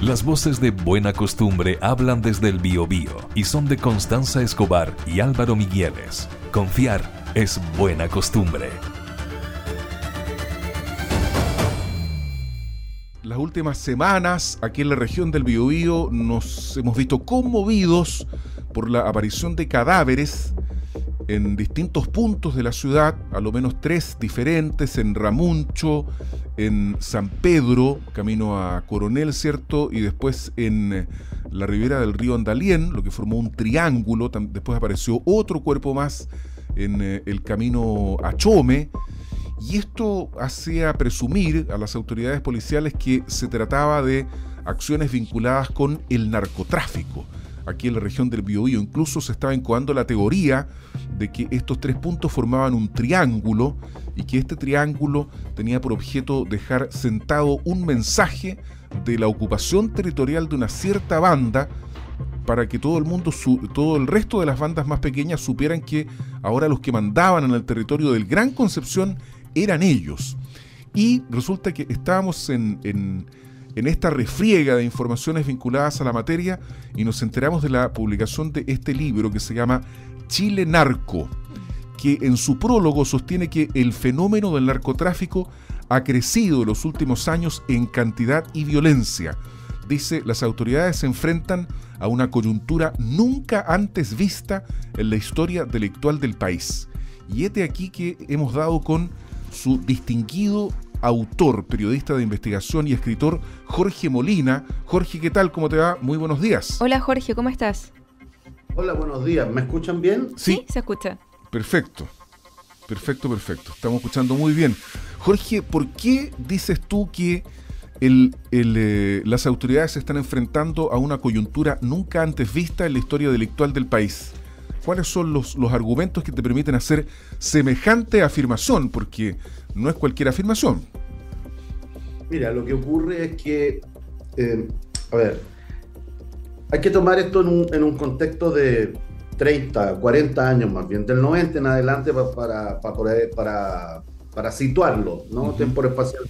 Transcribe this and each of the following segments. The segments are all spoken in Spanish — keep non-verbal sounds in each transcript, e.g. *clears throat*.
Las voces de Buena Costumbre hablan desde el Biobío y son de Constanza Escobar y Álvaro Migueles. Confiar es buena costumbre. Las últimas semanas aquí en la región del Biobío nos hemos visto conmovidos por la aparición de cadáveres en distintos puntos de la ciudad, a lo menos tres diferentes, en Ramuncho, en San Pedro, camino a Coronel, ¿cierto? Y después en eh, la ribera del río Andalien, lo que formó un triángulo, después apareció otro cuerpo más en eh, el camino a Chome, y esto hacía presumir a las autoridades policiales que se trataba de acciones vinculadas con el narcotráfico aquí en la región del Biobío. Incluso se estaba incubando la teoría de que estos tres puntos formaban un triángulo y que este triángulo tenía por objeto dejar sentado un mensaje de la ocupación territorial de una cierta banda para que todo el mundo, todo el resto de las bandas más pequeñas supieran que ahora los que mandaban en el territorio del Gran Concepción eran ellos. Y resulta que estábamos en, en, en esta refriega de informaciones vinculadas a la materia y nos enteramos de la publicación de este libro que se llama Chile Narco, que en su prólogo sostiene que el fenómeno del narcotráfico ha crecido en los últimos años en cantidad y violencia. Dice, las autoridades se enfrentan a una coyuntura nunca antes vista en la historia delictual del país. Y este aquí que hemos dado con su distinguido autor, periodista de investigación y escritor Jorge Molina. Jorge, ¿qué tal? ¿Cómo te va? Muy buenos días. Hola Jorge, ¿cómo estás? Hola, buenos días. ¿Me escuchan bien? Sí, se escucha. Perfecto. Perfecto, perfecto. Estamos escuchando muy bien. Jorge, ¿por qué dices tú que eh, las autoridades se están enfrentando a una coyuntura nunca antes vista en la historia delictual del país? ¿Cuáles son los, los argumentos que te permiten hacer semejante afirmación? Porque no es cualquier afirmación. Mira, lo que ocurre es que, eh, a ver, hay que tomar esto en un, contexto de 30, 40 años más bien, del 90 en adelante para, para, para, situarlo, ¿no? Temporal espacial.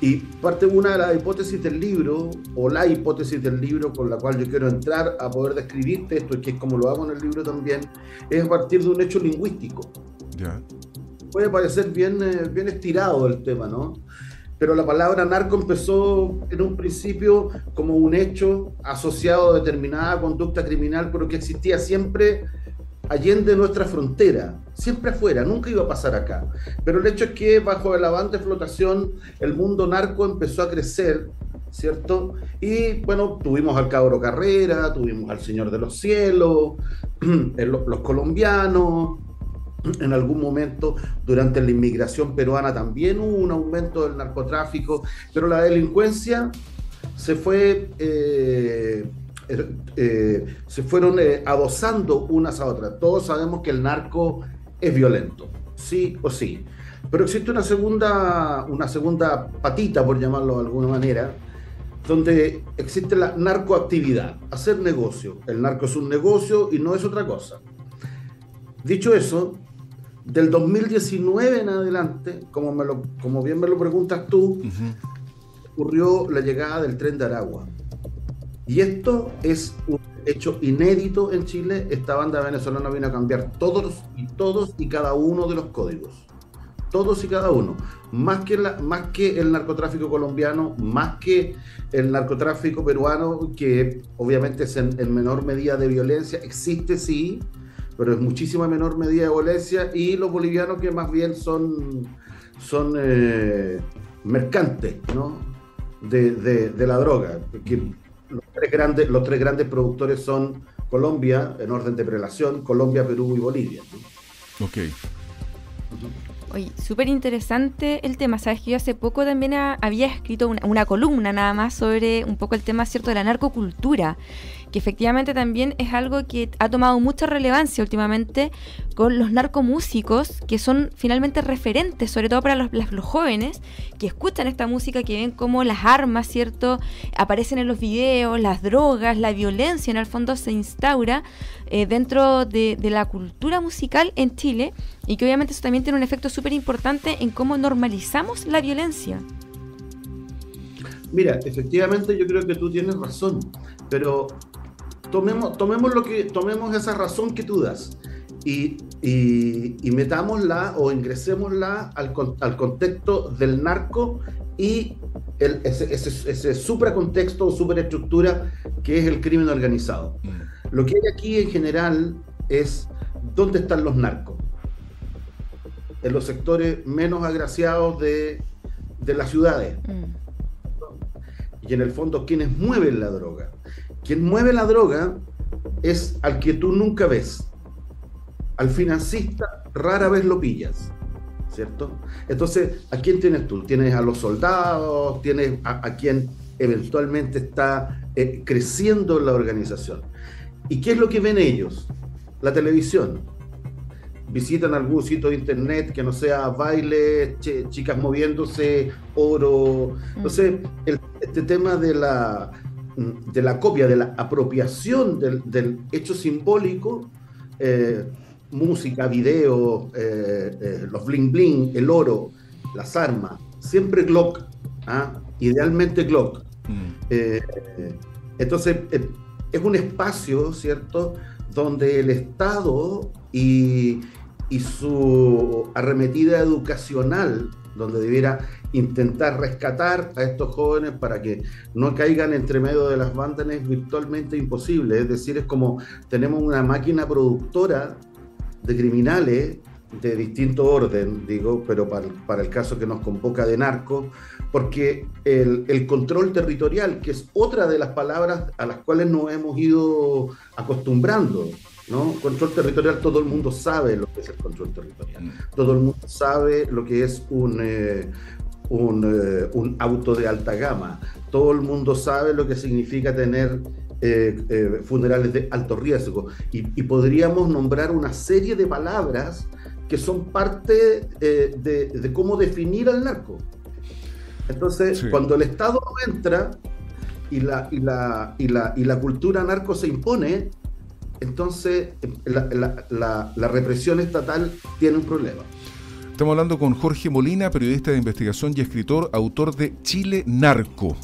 Y parte una de las hipótesis del libro, o la hipótesis del libro con la cual yo quiero entrar a poder describirte esto, que es como lo hago en el libro también, es a partir de un hecho lingüístico. Ya. Puede parecer bien, eh, bien estirado el tema, ¿no? pero la palabra narco empezó en un principio como un hecho asociado a determinada conducta criminal, pero que existía siempre allende nuestra frontera, siempre afuera, nunca iba a pasar acá. Pero el hecho es que bajo el avance de flotación el mundo narco empezó a crecer, ¿cierto? Y bueno, tuvimos al Cabro Carrera, tuvimos al Señor de los Cielos, *clears throat* los colombianos, *clears throat* en algún momento durante la inmigración peruana también hubo un aumento del narcotráfico, pero la delincuencia se fue, eh, eh, se fueron eh, adosando unas a otras. Todos sabemos que el narco es violento, sí o sí. Pero existe una segunda, una segunda patita, por llamarlo de alguna manera, donde existe la narcoactividad, hacer negocio. El narco es un negocio y no es otra cosa. Dicho eso, del 2019 en adelante, como, me lo, como bien me lo preguntas tú, ocurrió la llegada del tren de Aragua. Y esto es un hecho inédito en Chile. Esta banda venezolana vino a cambiar todos y todos y cada uno de los códigos. Todos y cada uno. Más que, el narcotráfico colombiano, más que el narcotráfico peruano, que obviamente es en, en menor medida de violencia, existe sí, pero es muchísima menor medida de violencia, y los bolivianos que más bien son, son eh, mercantes ¿no? de, de, la droga. Que los, tres grandes, los tres grandes productores son Colombia, en orden de prelación, Colombia, Perú y Bolivia. Oye, súper interesante el tema. Sabes que yo hace poco también había escrito una, columna nada más sobre un poco el tema cierto de la narcocultura que efectivamente también es algo que ha tomado mucha relevancia últimamente con los narcomúsicos, que son finalmente referentes, sobre todo para los, los jóvenes, que escuchan esta música, que ven cómo las armas, ¿cierto?, aparecen en los videos, las drogas, la violencia, en el fondo se instaura eh, dentro de, de la cultura musical en Chile, y que obviamente eso también tiene un efecto súper importante en cómo normalizamos la violencia. Mira, efectivamente yo creo que tú tienes razón, pero tomemos, tomemos, lo que, tomemos esa razón que tú das y, y, metámosla o ingresémosla al, al contexto del narco y el, ese, ese, ese supracontexto o superestructura que es el crimen organizado. Mm. Lo que hay aquí en general es dónde están los narcos. En los sectores menos agraciados de, de las ciudades. Mm y en el fondo quienes mueven la droga. Quien mueve la droga es al que tú nunca ves. Al financista rara vez lo pillas, ¿cierto? Entonces, ¿a quién tienes tú? Tienes a los soldados, tienes a, quien eventualmente está eh, creciendo la organización. ¿Y qué es lo que ven ellos? La televisión. Visitan algún sitio de internet que no sea baile, chicas moviéndose, oro. Mm. Entonces, el este tema de la, de la copia, de la apropiación del, hecho simbólico, eh, música, video, eh, eh, los bling bling, el oro, las armas, siempre Glock, ¿ah? idealmente Glock. Mm. entonces, es un espacio, ¿cierto?, donde el Estado y, y su arremetida educacional, donde debiera intentar rescatar a estos jóvenes para que no caigan entre medio de las bandas es virtualmente imposible. Es decir, es como tenemos una máquina productora de criminales de distinto orden, digo, pero para, el caso que nos convoca de narco, porque el, el, control territorial, que es otra de las palabras a las cuales nos hemos ido acostumbrando, ¿no? Control territorial, todo el mundo sabe lo que es el control territorial, mm. todo el mundo sabe lo que es un, eh, eh, un, auto de alta gama. Todo el mundo sabe lo que significa tener eh, eh, funerales de alto riesgo. Y, podríamos nombrar una serie de palabras que son parte de, cómo definir al narco. Entonces, cuando el Estado entra y la, y la, y la, y la cultura narco se impone, entonces la represión estatal tiene un problema. Estamos hablando con Jorge Molina, periodista de investigación y escritor, autor de Chile Narco.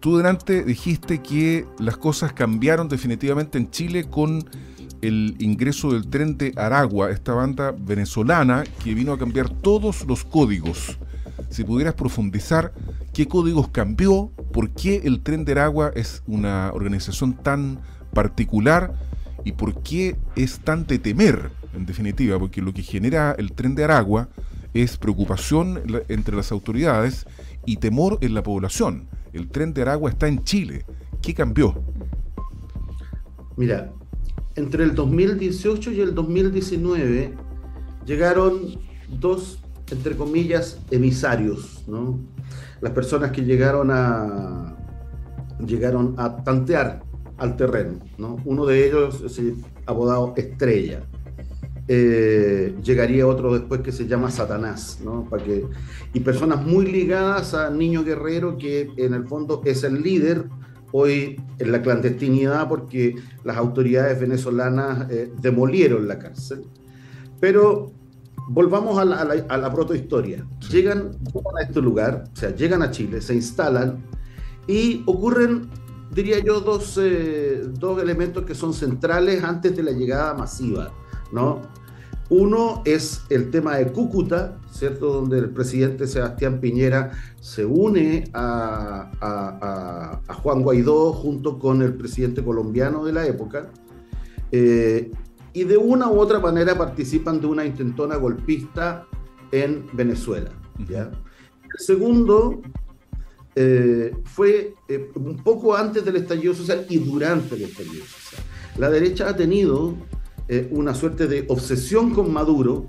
Tú delante dijiste que las cosas cambiaron definitivamente en Chile con el ingreso del tren de Aragua, esta banda venezolana que vino a cambiar todos los códigos. Si pudieras profundizar, ¿qué códigos cambió? ¿Por qué el tren de Aragua es una organización tan particular? ¿Y por qué es tan de temer, en definitiva? Porque lo que genera el tren de Aragua es preocupación entre las autoridades y temor en la población. El tren de Aragua está en Chile. ¿Qué cambió? Mira, entre el 2018 y el 2019 llegaron dos, entre comillas, emisarios, ¿no? Las personas que llegaron a llegaron a tantear al terreno, ¿no? Uno de ellos es el abogado Estrella. Eh, llegaría otro después que se llama Satanás, ¿no? Para que, y personas muy ligadas a Niño Guerrero, que en el fondo es el líder hoy en la clandestinidad porque las autoridades venezolanas eh, demolieron la cárcel. Pero volvamos a la, a la, protohistoria. Llegan, a este lugar, o sea, llegan a Chile, se instalan y ocurren, diría yo, dos, eh, dos elementos que son centrales antes de la llegada masiva ¿no? Uno es el tema de Cúcuta, ¿cierto? Donde el presidente Sebastián Piñera se une a, Juan Guaidó junto con el presidente colombiano de la época. Eh, y de una u otra manera participan de una intentona golpista en Venezuela. ¿ya? El segundo eh, fue eh, un poco antes del estallido social y durante el estallido social. La derecha ha tenido eh, una suerte de obsesión con Maduro,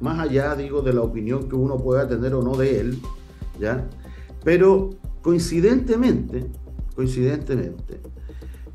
más allá, digo, de la opinión que uno pueda tener o no de él, ¿ya? Pero coincidentemente, coincidentemente,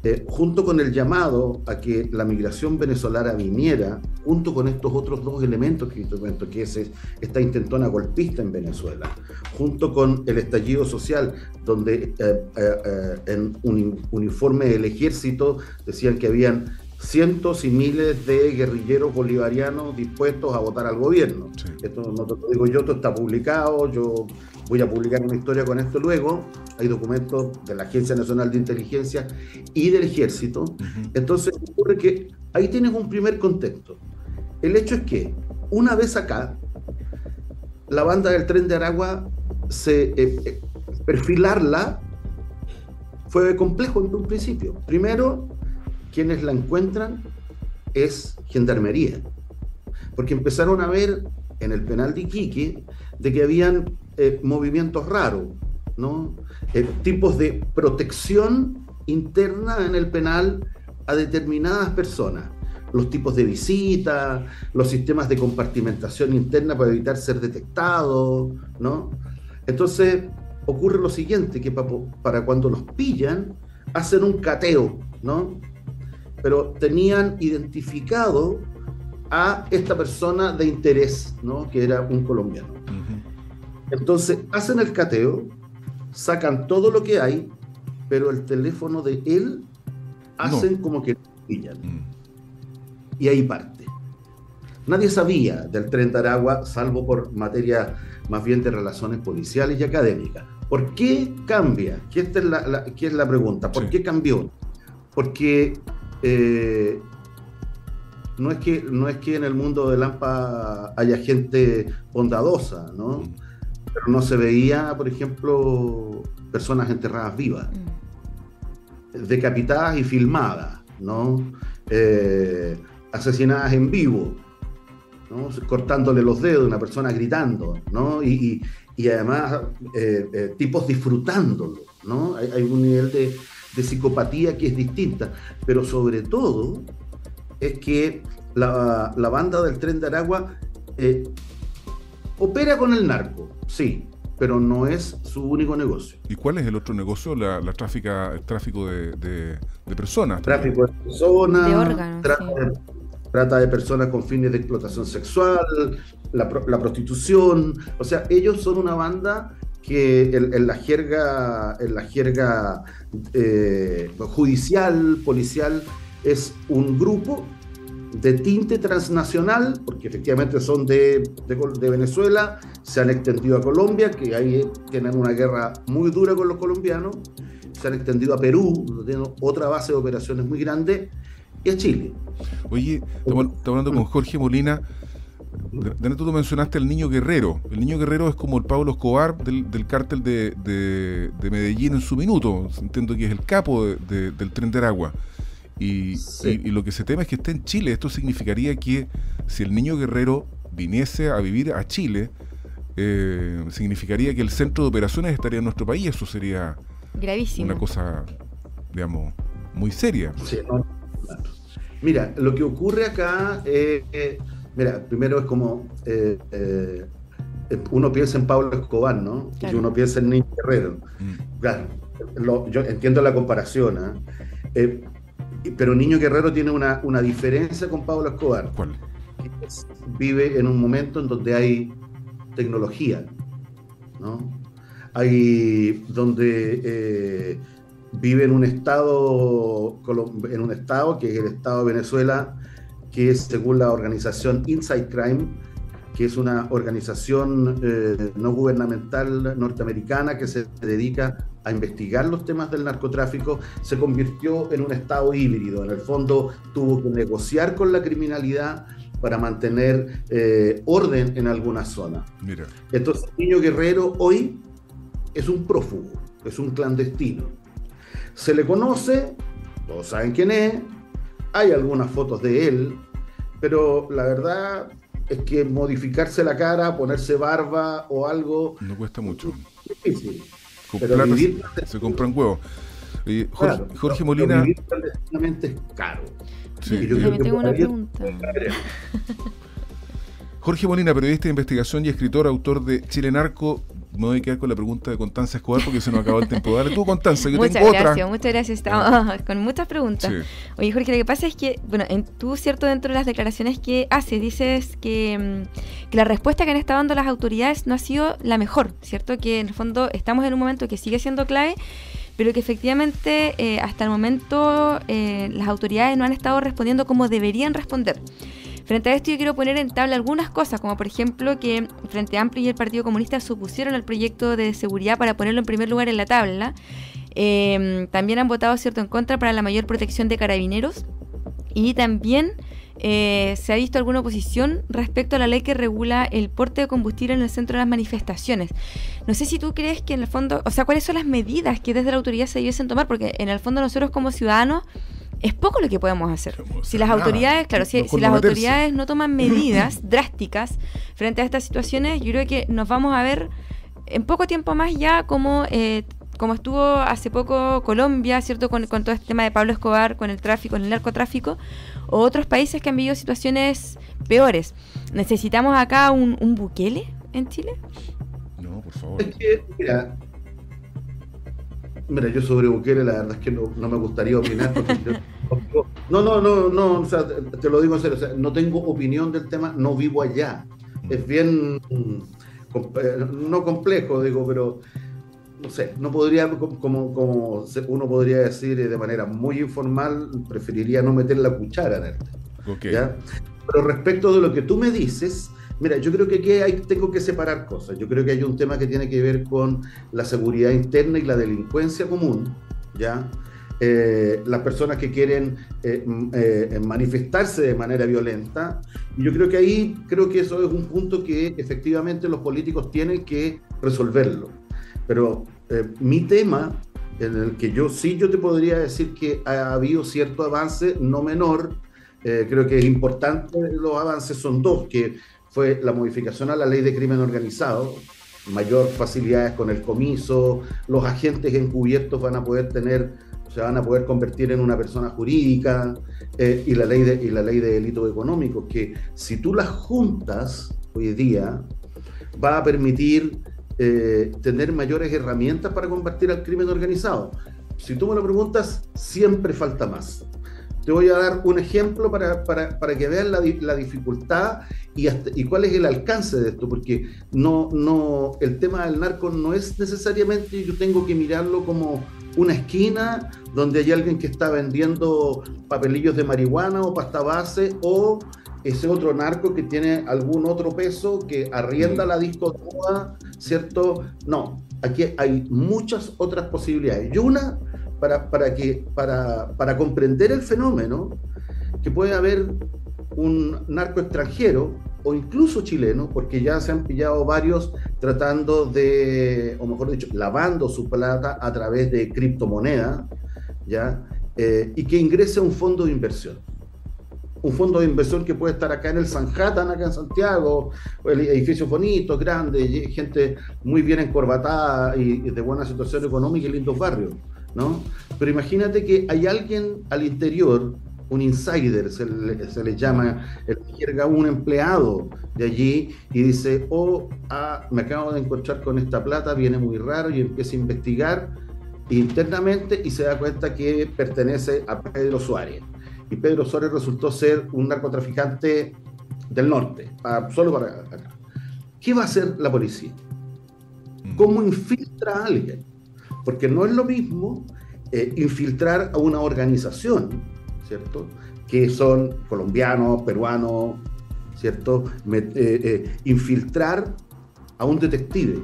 eh, junto con el llamado a que la migración venezolana viniera, junto con estos otros dos elementos que comento, que es esta intentona golpista en Venezuela, junto con el estallido social, donde eh, en un uniforme del ejército decían que habían cientos y miles de guerrilleros bolivarianos dispuestos a votar al gobierno. Esto no te lo digo yo, esto está publicado, yo voy a publicar una historia con esto luego, hay documentos de la Agencia Nacional de Inteligencia y del Ejército. Entonces ocurre que ahí tienes un primer contexto. El hecho es que una vez acá, la banda del tren de Aragua, se, eh, eh, perfilarla fue complejo en un principio. Primero, quienes la encuentran es gendarmería, porque empezaron a ver en el penal de Iquique de que habían eh, movimientos raros, ¿no? tipos de protección interna en el penal a determinadas personas los tipos de visita, los sistemas de compartimentación interna para evitar ser detectado, ¿no? Entonces ocurre lo siguiente, que para cuando los pillan, hacen un cateo, ¿no? Pero tenían identificado a esta persona de interés, ¿no? Que era un colombiano. Entonces hacen el cateo, sacan todo lo que hay, pero el teléfono de él hacen como que pillan. Mm y ahí parte. Nadie sabía del tren de Aragua, salvo por materia más bien de relaciones policiales y académicas. ¿Por qué cambia? ¿Qué es la, es la pregunta? ¿Por qué cambió? Porque eh, no, es que, no es que en el mundo de Lampa haya gente bondadosa, ¿no? Mm. Pero no se veía, por ejemplo, personas enterradas vivas, mm. decapitadas y filmadas, ¿no? Eh, asesinadas en vivo, cortándole los dedos, una persona gritando, ¿no? y, además eh, eh, tipos disfrutándolo. ¿no? Hay, un nivel de, psicopatía que es distinta, pero sobre todo es que la, banda del tren de Aragua opera con el narco, sí, pero no es su único negocio. ¿Y cuál es el otro negocio? La, tráfica, el tráfico de, personas. Tráfico de personas, de órganos, trata de personas con fines de explotación sexual, la, prostitución. O sea, ellos son una banda que en, la jerga, en la jerga eh, judicial, policial, es un grupo de tinte transnacional, porque efectivamente son de, de, Venezuela, se han extendido a Colombia, que ahí tienen una guerra muy dura con los colombianos, se han extendido a Perú, donde tienen otra base de operaciones muy grande, y a Chile. Oye, estamos, hablando con Jorge Molina. De, tú mencionaste al niño guerrero. El niño guerrero es como el Pablo Escobar del, del cártel de, de, Medellín en su minuto. Entiendo que es el capo del tren de Aragua. Y, y, lo que se teme es que esté en Chile. Esto significaría que si el niño guerrero viniese a vivir a Chile, eh, significaría que el centro de operaciones estaría en nuestro país. Eso sería Gravísimo. una cosa, digamos, muy seria. Sí, Mira, lo que ocurre acá, eh, eh, mira, primero es como eh, uno piensa en Pablo Escobar, ¿no? Y uno piensa en Niño Guerrero. Mm. Claro, yo entiendo la comparación, ¿ah? Pero Niño Guerrero tiene una, una, diferencia con Pablo Escobar. ¿Cuál? Vive en un momento en donde hay tecnología, ¿no? Hay donde vive en un estado, en un estado que es el estado de Venezuela, que es según la organización Inside Crime, que es una organización eh, no gubernamental norteamericana que se dedica a investigar los temas del narcotráfico, se convirtió en un estado híbrido. En el fondo tuvo que negociar con la criminalidad para mantener eh, orden en alguna zona. Mira. Entonces, Niño Guerrero hoy es un prófugo, es un clandestino se le conoce, todos saben quién es, hay algunas fotos de él, pero la verdad es que modificarse la cara, ponerse barba o algo... No cuesta mucho. Es difícil. pero vivir se, compran huevos. Jorge, Jorge Molina... Vivir es caro. Sí, yo, tengo una pregunta. Jorge Molina, periodista de investigación y escritor, autor de Chile Narco, me voy a quedar con la pregunta de Constanza Escobar porque se nos acabó el tiempo. Dale tú, Constanza, yo muchas tengo gracias, Muchas gracias, estamos *laughs* con muchas preguntas. Oye, Jorge, lo que pasa es que, bueno, en, tú, cierto, dentro de las declaraciones que haces, dices que, mm, que, la respuesta que han estado dando las autoridades no ha sido la mejor, ¿cierto? Que en el fondo estamos en un momento que sigue siendo clave pero que efectivamente eh, hasta el momento eh, las autoridades no han estado respondiendo como deberían responder. Frente a esto yo quiero poner en tabla algunas cosas, como por ejemplo que Frente Amplio y el Partido Comunista se opusieron al proyecto de seguridad para ponerlo en primer lugar en la tabla. Em, también han votado cierto en contra para la mayor protección de carabineros y también eh, se ha visto alguna oposición respecto a la ley que regula el porte de combustible en el centro de las manifestaciones. No sé si tú crees que en el fondo, o sea, cuáles son las medidas que desde la autoridad se debiesen tomar, porque en el fondo nosotros como ciudadanos es poco lo que podemos hacer. Si las autoridades, claro, si, las autoridades no toman *clears throat* medidas drásticas frente a estas situaciones, yo creo que nos vamos a ver en poco tiempo más ya como eh, como estuvo hace poco Colombia, ¿cierto? Con, todo este tema de Pablo Escobar, con el tráfico, con el narcotráfico, o otros países que han vivido situaciones peores. ¿Necesitamos acá un, un Bukele en Chile? No, por favor. Es que, mira, mira, yo sobre Bukele la verdad es que no, me gustaría opinar. no, no, no, no, o sea, te lo digo en serio, o sea, no tengo opinión del tema, no vivo allá. Es bien, eh, no complejo, digo, pero no sé, no podría, como, como uno podría decir de manera muy informal, preferiría no meter la cuchara en el tema. Pero respecto de lo que tú me dices, mira, yo creo que aquí hay, tengo que separar cosas. Yo creo que hay un tema que tiene que ver con la seguridad interna y la delincuencia común, ¿ya? Eh, las personas que quieren eh, eh, manifestarse de manera violenta. Y yo creo que ahí, creo que eso es un punto que efectivamente los políticos tienen que resolverlo. Pero eh, mi tema, en el que yo sí yo te podría decir que ha habido cierto avance, no menor, eh, creo que es importante, los avances son dos, que fue la modificación a la ley de crimen organizado, mayor facilidades con el comiso, los agentes encubiertos van a poder tener, se van a poder convertir en una persona jurídica, eh, y, la ley de, y la ley de delitos económicos, que si tú las juntas hoy día, va a permitir eh, tener mayores herramientas para combatir al crimen organizado. Si tú me lo preguntas, siempre falta más. Te voy a dar un ejemplo para, para, para que vean la, la dificultad y, y, cuál es el alcance de esto, porque no, no, el tema del narco no es necesariamente yo tengo que mirarlo como una esquina donde hay alguien que está vendiendo papelillos de marihuana o pasta base o ese otro narco que tiene algún otro peso, que arrienda la disco ¿cierto? No, aquí hay muchas otras posibilidades. Y una, para, para, que, para, para comprender el fenómeno, que puede haber un narco extranjero o incluso chileno, porque ya se han pillado varios tratando de, o mejor dicho, lavando su plata a través de criptomonedas, ¿ya? Eh, y que ingrese a un fondo de inversión un fondo de inversión que puede estar acá en el Sanhattan, acá en Santiago, el edificio bonito, grande, gente muy bien encorbatada y, de buena situación económica y lindos barrios, ¿no? Pero imagínate que hay alguien al interior, un insider, se le, llama, el, un empleado de allí y dice, oh, ah, me acabo de encontrar con esta plata, viene muy raro y empieza a investigar internamente y se da cuenta que pertenece a Pedro Suárez y Pedro Suárez resultó ser un narcotraficante del norte, solo para acá. ¿Qué va a hacer la policía? Mm. ¿Cómo infiltra a alguien? Porque no es lo mismo eh, infiltrar a una organización, ¿cierto? Que son colombianos, peruanos, ¿cierto? Eh, eh, infiltrar a un detective.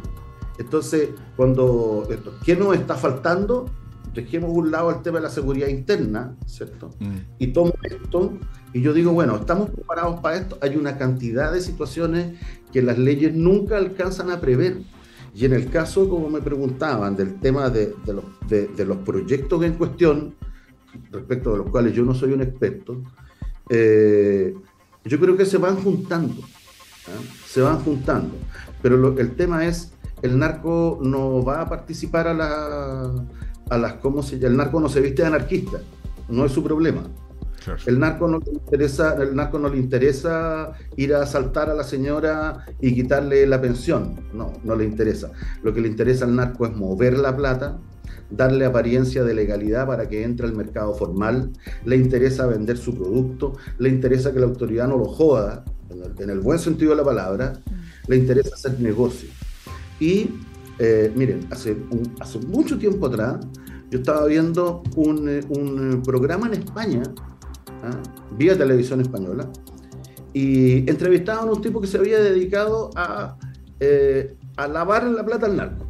Entonces, cuando, ¿qué nos está faltando? dejemos un lado el tema de la seguridad interna, ¿cierto? Mm. Y tomo esto y yo digo, bueno, ¿estamos preparados para esto? Hay una cantidad de situaciones que las leyes nunca alcanzan a prever. Y en el caso, como me preguntaban, del tema de, los, proyectos en cuestión, respecto de los cuales yo no soy un experto, eh, yo creo que se van juntando, ¿ah? se van juntando. Pero el tema es, el narco no va a participar a la, a las cómo se el narco no se viste de anarquista, no es su problema. El narco no le interesa, el narco no le interesa ir a asaltar a la señora y quitarle la pensión. No, no le interesa. Lo que le interesa al narco es mover la plata, darle apariencia de legalidad para que entre al mercado formal, le interesa vender su producto, le interesa que la autoridad no lo joda, en el, buen sentido de la palabra, mm. le interesa hacer negocio. Y eh, miren, hace, hace mucho tiempo atrás, yo estaba viendo un, eh, programa en España, ¿ah? vía televisión española, y entrevistaban a un tipo que se había dedicado a, eh, a lavar la plata al narco.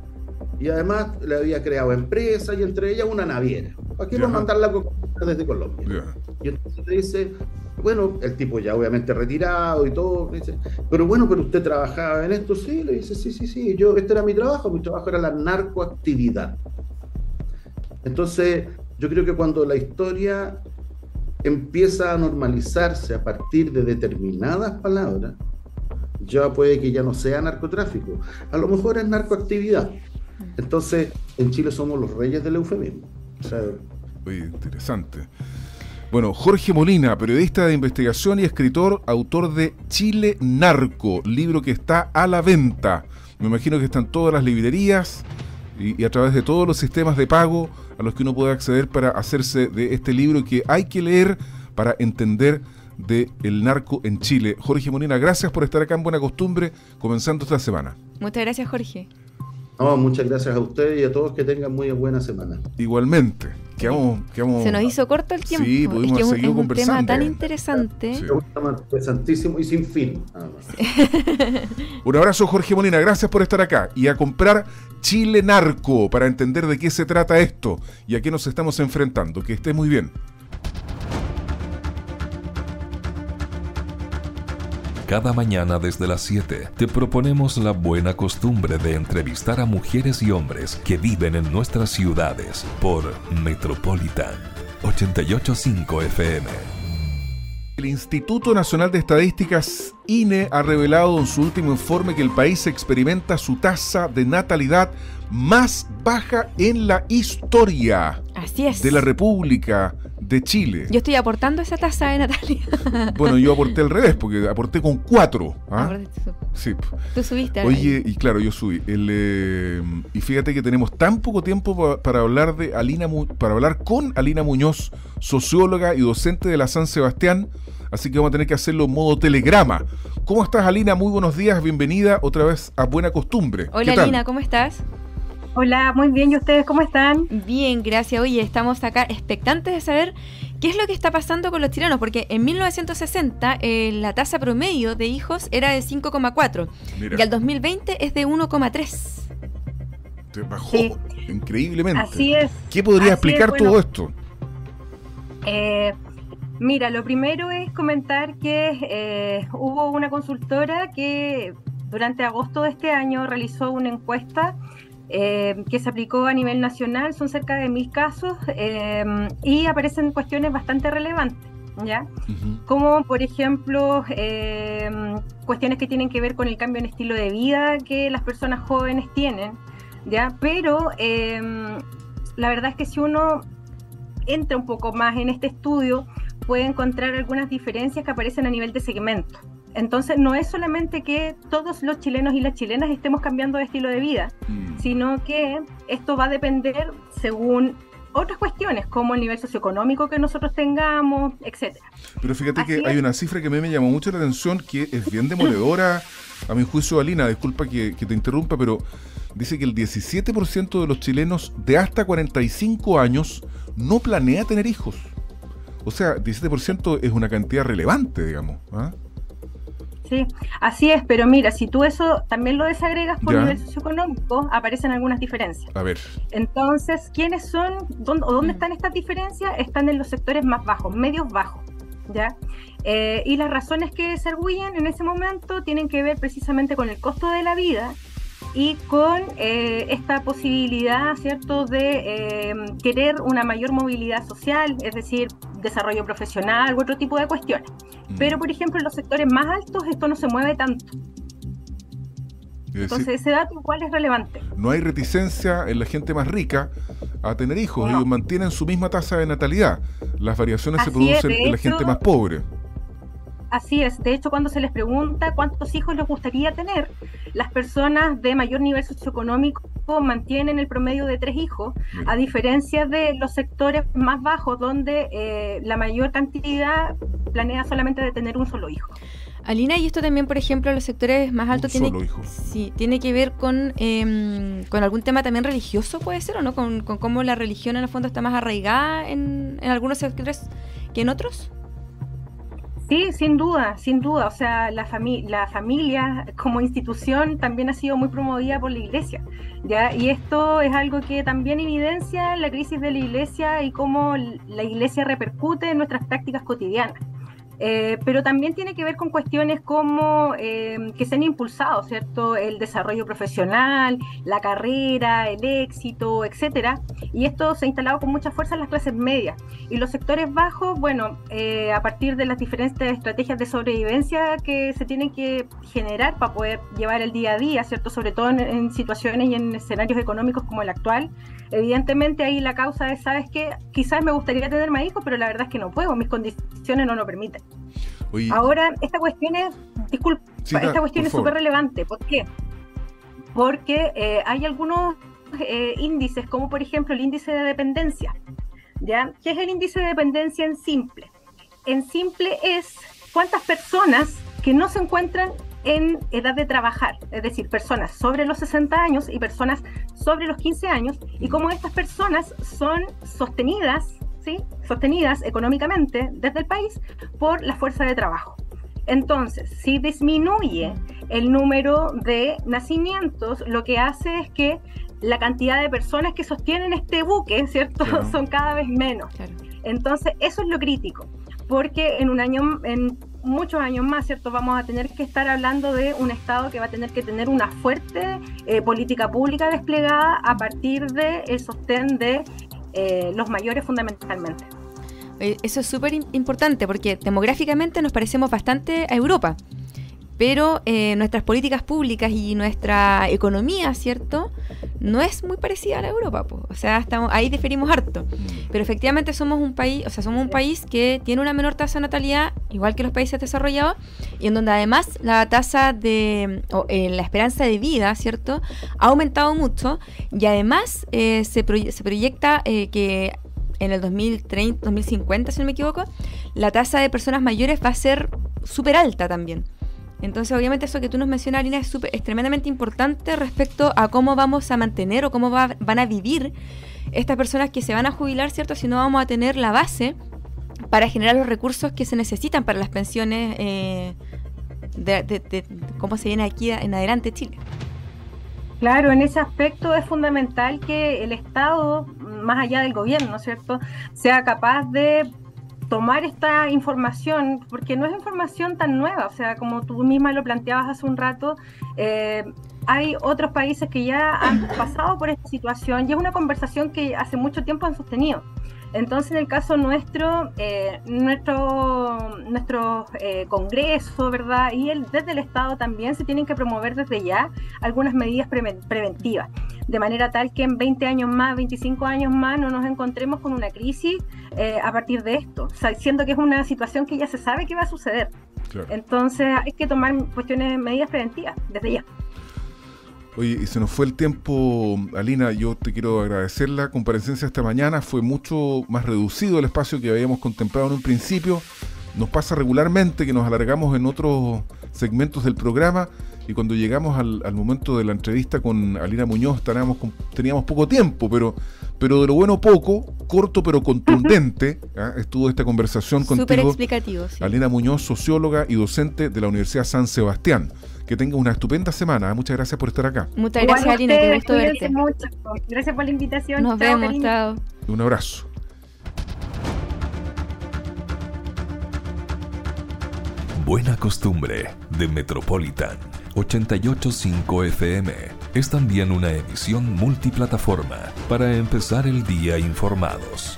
Y además le había creado empresas y entre ellas una naviera. ¿Para qué mandar la desde Colombia? Y entonces le dice, bueno, el tipo ya obviamente retirado y todo, dice, pero bueno, pero usted trabajaba en esto, sí, le dice, sí, sí, sí, yo, este era mi trabajo, mi trabajo era la narcoactividad. Entonces, yo creo que cuando la historia empieza a normalizarse a partir de determinadas palabras, ya puede que ya no sea narcotráfico, a lo mejor es narcoactividad. Entonces, en Chile somos los reyes del eufemismo. Muy interesante. Bueno, Jorge Molina, periodista de investigación y escritor, autor de Chile Narco, libro que está a la venta. Me imagino que están todas las librerías y, y a través de todos los sistemas de pago a los que uno puede acceder para hacerse de este libro que hay que leer para entender de el narco en Chile. Jorge Molina, gracias por estar acá en Buena Costumbre, comenzando esta semana. Muchas gracias, Jorge. No, muchas gracias a ustedes y a todos que tengan muy buena semana. Igualmente. Quedamos, Se nos hizo corto el tiempo. Sí, pudimos es que es un, tema tan interesante. Sí. Un tema interesantísimo y sin fin. *laughs* un abrazo, Jorge Molina. Gracias por estar acá. Y a comprar Chile Narco para entender de qué se trata esto y a qué nos estamos enfrentando. Que esté muy bien. Cada mañana desde las 7 te proponemos la buena costumbre de entrevistar a mujeres y hombres que viven en nuestras ciudades por Metropolitan 885 FM. El Instituto Nacional de Estadísticas, INE, ha revelado en su último informe que el país experimenta su tasa de natalidad más baja en la historia Así es. de la República de Chile. Yo estoy aportando esa tasa de natalidad. *laughs* Bueno, yo aporté al revés, porque aporté con cuatro. ¿ah? Sí. Tú subiste. Oye, y claro, yo subí. El, eh, y fíjate que tenemos tan poco tiempo para hablar de Alina, para hablar con Alina Muñoz, socióloga y docente de la San Sebastián. Así que vamos a tener que hacerlo en modo telegrama. ¿Cómo estás, Alina? Muy buenos días, bienvenida otra vez a Buena Costumbre. Hola, Alina, ¿cómo estás? Hola, muy bien. ¿Y ustedes cómo están? Bien, gracias. Oye, estamos acá expectantes de saber qué es lo que está pasando con los chilenos, porque en 1960 eh, la tasa promedio de hijos era de 5,4 y al 2020 es de 1,3. Bajó increíblemente. Así es. ¿Qué podría explicar todo esto? Eh, mira, lo primero es comentar que eh, hubo una consultora que durante agosto de este año realizó una encuesta eh, que se aplicó a nivel nacional, son cerca de mil casos eh, y aparecen cuestiones bastante relevantes. ¿Ya? Como por ejemplo eh, cuestiones que tienen que ver con el cambio en estilo de vida que las personas jóvenes tienen, ¿ya? Pero la verdad es que si uno entra un poco más en este estudio, puede encontrar algunas diferencias que aparecen a nivel de segmento. Entonces no es solamente que todos los chilenos y las chilenas estemos cambiando de estilo de vida, mm. sino que esto va a depender según otras cuestiones, como el nivel socioeconómico que nosotros tengamos, etcétera. Pero fíjate que hay una cifra que a mí me llamó mucho la atención, que es bien demoledora, a mi juicio, Alina, disculpa que, que te interrumpa, pero dice que el 17% de los chilenos de hasta 45 años no planea tener hijos. O sea, 17% es una cantidad relevante, digamos. ¿ah? Sí, así es, pero mira, si tú eso también lo desagregas por nivel socioeconómico, aparecen algunas diferencias. A ver. Entonces, ¿quiénes son dónde, o dónde mm. están estas diferencias? Están en los sectores más bajos, medios bajos, ¿ya? Eh, y las razones que se arguyen en ese momento tienen que ver precisamente con el costo de la vida y con eh, esta posibilidad, ¿cierto?, de eh, querer una mayor movilidad social, es decir, desarrollo profesional u otro tipo de cuestiones. Mm. Pero, por ejemplo, en los sectores más altos esto no se mueve tanto. Entonces, ese dato igual es relevante. No hay reticencia en la gente más rica a tener hijos, ellos mantienen su misma tasa de natalidad. Las variaciones se producen en la gente más pobre. Así es, de hecho cuando se les pregunta cuántos hijos les gustaría tener, las personas de mayor nivel socioeconómico mantienen el promedio de tres hijos, a diferencia de los sectores más bajos donde eh, la mayor cantidad planea solamente de tener un solo hijo. Alina, y esto también, por ejemplo, los sectores más altos tiene, sí, tiene que ver con, em, con algún tema también religioso, puede ser, o no, con, cómo la religión en el fondo está más arraigada en, en algunos sectores que en otros. Sí, sin duda, sin duda. O sea, la, la familia como institución también ha sido muy promovida por la iglesia. ¿ya? Y esto es algo que también evidencia la crisis de la iglesia y cómo la iglesia repercute en nuestras prácticas cotidianas. Eh, pero también tiene que ver con cuestiones como eh, que se han impulsado, ¿cierto? El desarrollo profesional, la carrera, el éxito, etcétera. Y esto se ha instalado con mucha fuerza en las clases medias. Y los sectores bajos, bueno, eh, a partir de las diferentes estrategias de sobrevivencia que se tienen que generar para poder llevar el día a día, ¿cierto? Sobre todo en situaciones y en escenarios económicos como el actual, Evidentemente ahí la causa es, ¿sabes qué? Quizás me gustaría tener más hijos, pero la verdad es que no puedo, mis condiciones no lo permiten. Ahora, esta cuestión es, disculpa, esta cuestión es súper relevante. ¿Por qué? Porque eh, hay algunos eh, índices, como por ejemplo el índice de dependencia. ¿ya? ¿Qué es el índice de dependencia en simple? En simple es cuántas personas que no se encuentran en edad de trabajar, es decir, personas sobre los 60 años y personas sobre los 15 años, y cómo estas personas son sostenidas, ¿sí? sostenidas económicamente desde el país por la fuerza de trabajo. Entonces, si disminuye el número de nacimientos, lo que hace es que la cantidad de personas que sostienen este buque, ¿cierto? Son cada vez menos. Entonces, eso es lo crítico, porque en un año, en muchos años más, ¿cierto? Vamos a tener que estar hablando de un Estado que va a tener que tener una fuerte eh, política pública desplegada a partir del el sostén de eh, los mayores fundamentalmente. Eso es súper importante porque demográficamente nos parecemos bastante a Europa pero eh, nuestras políticas públicas y nuestra economía, ¿cierto? No es muy parecida a la Europa, o sea, estamos, ahí diferimos harto. Mm. Pero efectivamente somos un país, o sea, somos un país que tiene una menor tasa de natalidad, igual que los países desarrollados, y en donde además la tasa de, o, eh, la esperanza de vida, ¿cierto? Ha aumentado mucho y además eh, se, se, proyecta que en el 2030, 2050, si no me equivoco, la tasa de personas mayores va a ser súper alta también. Entonces, obviamente, eso que tú nos mencionas, Arina, es, es tremendamente importante respecto a cómo vamos a mantener o cómo van a vivir estas personas que se van a jubilar, ¿cierto? Si no vamos a tener la base para generar los recursos que se necesitan para las pensiones eh, de, cómo se viene aquí en adelante Chile. Claro, en ese aspecto es fundamental que el Estado, más allá del gobierno, ¿cierto?, sea capaz de tomar esta información, porque no es información tan nueva, o sea, como tú misma lo planteabas hace un rato, eh, hay otros países que ya han pasado por esta situación y es una conversación que hace mucho tiempo han sostenido. Entonces, en el caso nuestro, eh, nuestro, nuestro eh, Congreso, ¿verdad? Y el, desde el Estado también se tienen que promover desde ya algunas medidas preventivas, de manera tal que en 20 años más, 25 años más, no nos encontremos con una crisis eh, a partir de esto, o siendo que es una situación que ya se sabe que va a suceder. Entonces, hay que tomar cuestiones, medidas preventivas desde ya. Oye, y se nos fue el tiempo, Alina, yo te quiero agradecer la comparecencia esta mañana, fue mucho más reducido el espacio que habíamos contemplado en un principio, nos pasa regularmente que nos alargamos en otros segmentos del programa y cuando llegamos al, momento de la entrevista con Alina Muñoz teníamos, teníamos poco tiempo, pero, pero de lo bueno poco, corto pero contundente, ¿ah? estuvo esta conversación contigo. Súper explicativo. Alina Muñoz, socióloga y docente de la Universidad San Sebastián que tenga una estupenda semana. Muchas gracias por estar acá. Muchas gracias, Alina. Qué gusto verte. Mucho. Gracias por la invitación. Nos vemos. Chao. Un abrazo. Buena costumbre de Metropolitan 885 FM es también una emisión multiplataforma para empezar el día informados.